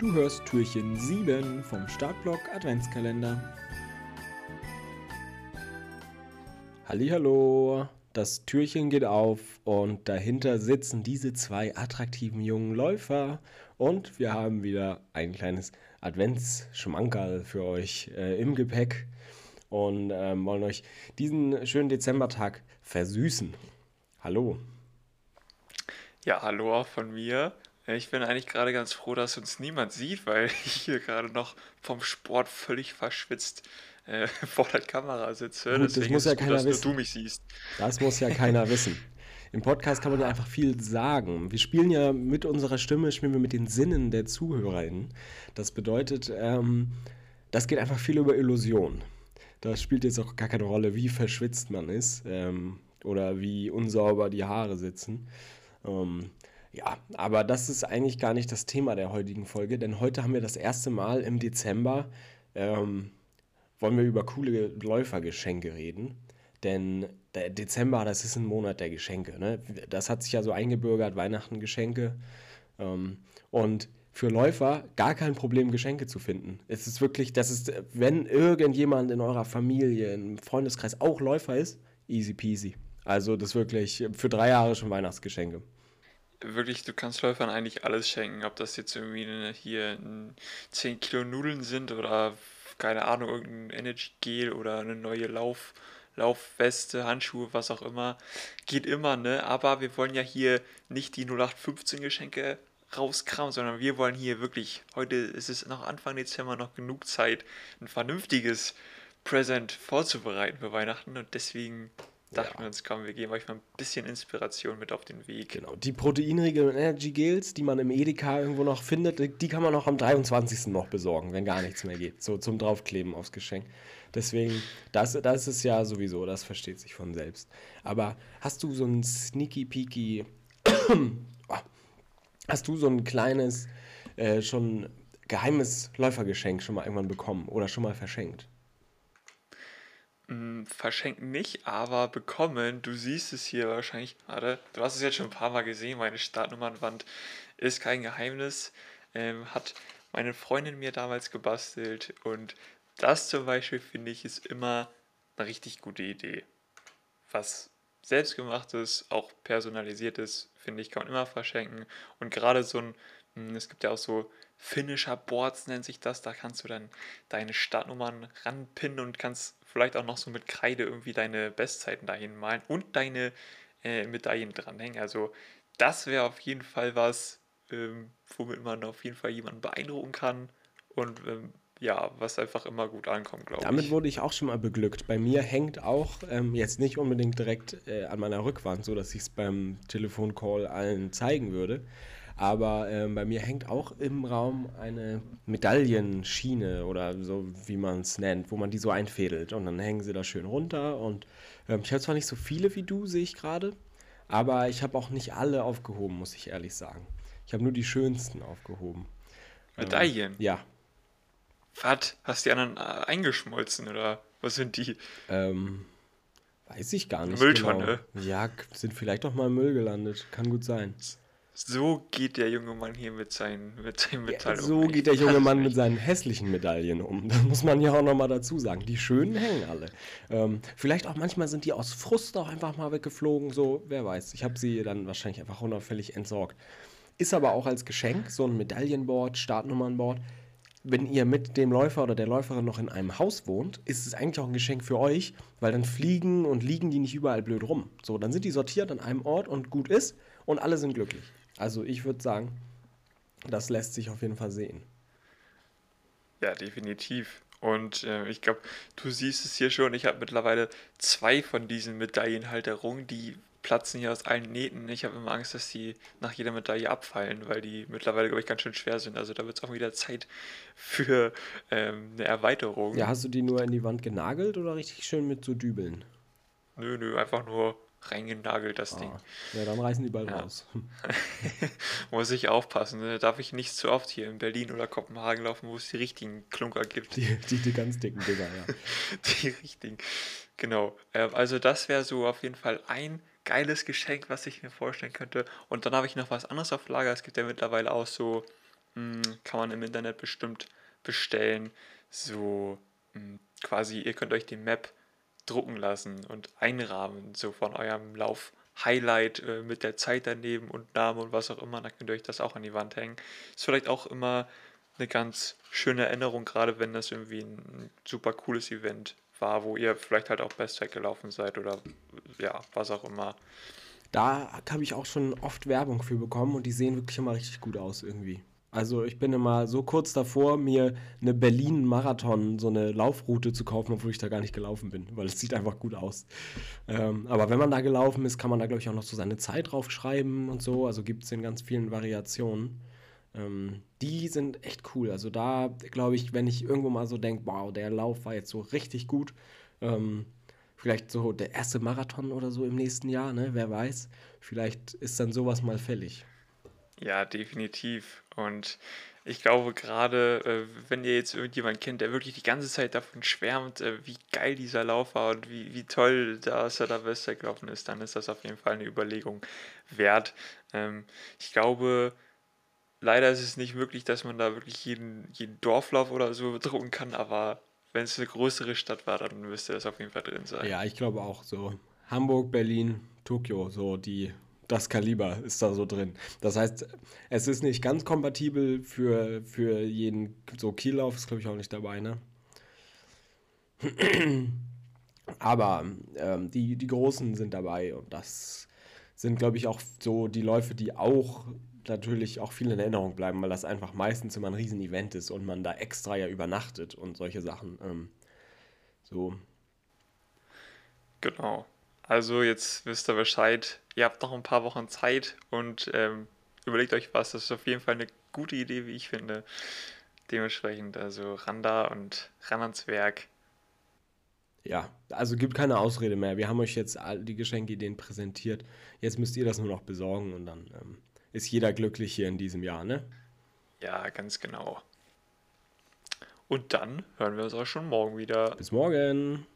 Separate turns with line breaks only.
Du hörst Türchen 7 vom Startblock Adventskalender. Hallo, das Türchen geht auf und dahinter sitzen diese zwei attraktiven jungen Läufer und wir haben wieder ein kleines Adventsschmankerl für euch äh, im Gepäck und ähm, wollen euch diesen schönen Dezembertag versüßen. Hallo.
Ja, hallo auch von mir. Ich bin eigentlich gerade ganz froh, dass uns niemand sieht, weil ich hier gerade noch vom Sport völlig verschwitzt äh, vor der Kamera sitze.
Gut, das muss ja
gut,
keiner
nur
wissen.
du mich siehst.
Das muss ja keiner wissen. Im Podcast kann man ja einfach viel sagen. Wir spielen ja mit unserer Stimme, spielen wir mit den Sinnen der ZuhörerInnen. Das bedeutet, ähm, das geht einfach viel über Illusion. Da spielt jetzt auch gar keine Rolle, wie verschwitzt man ist ähm, oder wie unsauber die Haare sitzen. Ähm, ja, aber das ist eigentlich gar nicht das Thema der heutigen Folge, denn heute haben wir das erste Mal im Dezember, ähm, wollen wir über coole Läufergeschenke reden. Denn der Dezember, das ist ein Monat der Geschenke. Ne? Das hat sich ja so eingebürgert, Weihnachten Geschenke. Ähm, und für Läufer gar kein Problem, Geschenke zu finden. Es ist wirklich, das ist, wenn irgendjemand in eurer Familie, im Freundeskreis auch Läufer ist, easy peasy. Also das ist wirklich für drei Jahre schon Weihnachtsgeschenke.
Wirklich, du kannst Läufern eigentlich alles schenken. Ob das jetzt irgendwie eine, hier ein 10 Kilo Nudeln sind oder keine Ahnung, irgendein Energy Gel oder eine neue Lauf, Laufweste, Handschuhe, was auch immer. Geht immer, ne? Aber wir wollen ja hier nicht die 0815 Geschenke rauskramen, sondern wir wollen hier wirklich, heute ist es noch Anfang Dezember noch genug Zeit, ein vernünftiges Present vorzubereiten für Weihnachten und deswegen dachten
Ja.
wir uns, komm, wir geben euch mal ein bisschen Inspiration mit auf den Weg.
Genau, die proteinrigen Energy Gels, die man im Edeka irgendwo noch findet, die kann man auch am 23. noch besorgen, wenn gar nichts mehr geht. So zum Draufkleben aufs Geschenk. Deswegen, das, das ist ja sowieso, das versteht sich von selbst. Aber hast du so ein sneaky peaky, oh, hast du so ein kleines, äh, schon geheimes Läufergeschenk schon mal irgendwann bekommen oder schon mal verschenkt?
Mm, Verschenken nicht, aber bekommen. Du siehst es hier wahrscheinlich gerade. Du hast es jetzt schon ein paar Mal gesehen. Meine Startnummernwand ist kein Geheimnis. Ähm, hat meine Freundin mir damals gebastelt. Und das zum Beispiel finde ich ist immer eine richtig gute Idee. Was selbstgemachtes, auch personalisiertes, finde ich, kann man immer verschenken. Und gerade so ein, es gibt ja auch so Finisher Boards nennt sich das, da kannst du dann deine Startnummern ranpinnen und kannst vielleicht auch noch so mit Kreide irgendwie deine Bestzeiten dahin malen und deine äh, Medaillen dranhängen. Also das wäre auf jeden Fall was, ähm, womit man auf jeden Fall jemanden beeindrucken kann und ähm, ja, was einfach immer gut ankommt, glaube
Damit
ich.
wurde ich auch schon mal beglückt. Bei mir hängt auch, ähm, jetzt nicht unbedingt direkt äh, an meiner Rückwand, so dass ich es beim Telefoncall allen zeigen würde, aber ähm, bei mir hängt auch im Raum eine Medaillenschiene oder so, wie man es nennt, wo man die so einfädelt und dann hängen sie da schön runter und ähm, ich habe zwar nicht so viele wie du, sehe ich gerade, aber ich habe auch nicht alle aufgehoben, muss ich ehrlich sagen. Ich habe nur die schönsten aufgehoben. Ähm,
Medaillen.
ja,
Was? Hast die anderen äh, eingeschmolzen oder was sind die?
Ähm, weiß ich gar nicht
Mülltonne.
genau. Ja, sind vielleicht doch mal im Müll gelandet. Kann gut sein.
So geht der junge Mann hier mit seinen, mit seinen Metall um.
so
Ich
geht der junge Mann mit seinen hässlichen Medaillen um. Das muss man ja auch nochmal dazu sagen. Die schönen hängen alle. Ähm, vielleicht auch manchmal sind die aus Frust auch einfach mal weggeflogen. So, wer weiß. Ich habe sie dann wahrscheinlich einfach unauffällig entsorgt. Ist aber auch als Geschenk so ein Medaillenboard, Startnummernboard. Wenn ihr mit dem Läufer oder der Läuferin noch in einem Haus wohnt, ist es eigentlich auch ein Geschenk für euch, weil dann fliegen und liegen die nicht überall blöd rum. So, dann sind die sortiert an einem Ort und gut ist und alle sind glücklich. Also ich würde sagen, das lässt sich auf jeden Fall sehen.
Ja, definitiv. Und äh, ich glaube, du siehst es hier schon, ich habe mittlerweile zwei von diesen Medaillenhalterungen, die platzen hier aus allen Nähten. Ich habe immer Angst, dass die nach jeder Medaille abfallen, weil die mittlerweile, glaube ich, ganz schön schwer sind. Also da wird es auch wieder Zeit für ähm, eine Erweiterung.
Ja, hast du die nur in die Wand genagelt oder richtig schön mit so Dübeln?
Nö, nö, einfach nur reingenagelt, das Ding.
Ah, ja, dann reißen die bald
Ja.
raus.
Muss ich aufpassen, ne? Darf ich nicht zu oft hier in Berlin oder Kopenhagen laufen, wo es die richtigen Klunker gibt.
Die, die, die ganz dicken Dinger, ja.
Die richtigen. Genau. Ähm, also das wäre so auf jeden Fall ein geiles Geschenk, was ich mir vorstellen könnte. Und dann habe ich noch was anderes auf Lager. Es gibt ja mittlerweile auch so mh, kann man im Internet bestimmt bestellen. So mh, hm, quasi, ihr könnt euch die Map drucken lassen und einrahmen, so von eurem Lauf. Highlight äh, mit der Zeit daneben und Name und was auch immer, dann könnt ihr euch das auch an die Wand hängen. Ist vielleicht auch immer eine ganz schöne Erinnerung, gerade wenn das irgendwie ein super cooles Event war, wo ihr vielleicht halt auch Bestzeit gelaufen seid oder ja, was auch immer.
Da habe ich auch schon oft Werbung für bekommen und die sehen wirklich immer richtig gut aus irgendwie. Also ich bin immer so kurz davor, mir eine Berlin-Marathon, so eine Laufroute zu kaufen, obwohl ich da gar nicht gelaufen bin, weil es sieht einfach gut aus. Ähm, aber wenn man da gelaufen ist, kann man da, glaube ich, auch noch so seine Zeit draufschreiben und so. Also gibt es in ganz vielen Variationen. Ähm, die sind echt cool. Also da, glaube ich, wenn ich irgendwo mal so denke, wow, der Lauf war jetzt so richtig gut. Ähm, vielleicht so der erste Marathon oder so im nächsten Jahr, ne? Wer weiß. Vielleicht ist dann sowas mal fällig.
Ja, definitiv. Und ich glaube gerade, äh, wenn ihr jetzt irgendjemanden kennt, der wirklich die ganze Zeit davon schwärmt, äh, wie geil dieser Lauf war und wie, wie toll dass er da Wester gelaufen ist, dann ist das auf jeden Fall eine Überlegung wert. Ähm, ich glaube, leider ist es nicht möglich, dass man da wirklich jeden, jeden Dorflauf oder so bedrucken kann, aber wenn es eine größere Stadt war, dann müsste das auf jeden Fall drin sein.
Ja, ich glaube auch so. Hamburg, Berlin, Tokio, so die das Kaliber ist da so drin. Das heißt, es ist nicht ganz kompatibel für, für jeden, so Kiellauf ist glaube ich auch nicht dabei, ne? Aber ähm, die, die Großen sind dabei und das sind, glaube ich, auch so die Läufe, die auch natürlich auch viel in Erinnerung bleiben, weil das einfach meistens immer ein Riesenevent ist und man da extra ja übernachtet und solche Sachen. Ähm, so.
Genau. Also jetzt wisst ihr Bescheid. Ihr habt noch ein paar Wochen Zeit und ähm, überlegt euch was. Das ist auf jeden Fall eine gute Idee, wie ich finde. Dementsprechend also ran da und ran ans Werk.
Ja, also gibt keine Ausrede mehr. Wir haben euch jetzt all die Geschenkideen präsentiert. Jetzt müsst ihr das nur noch besorgen und dann ähm, ist jeder glücklich hier in diesem Jahr, ne?
Ja, ganz genau. Und dann hören wir uns auch schon morgen wieder.
Bis morgen.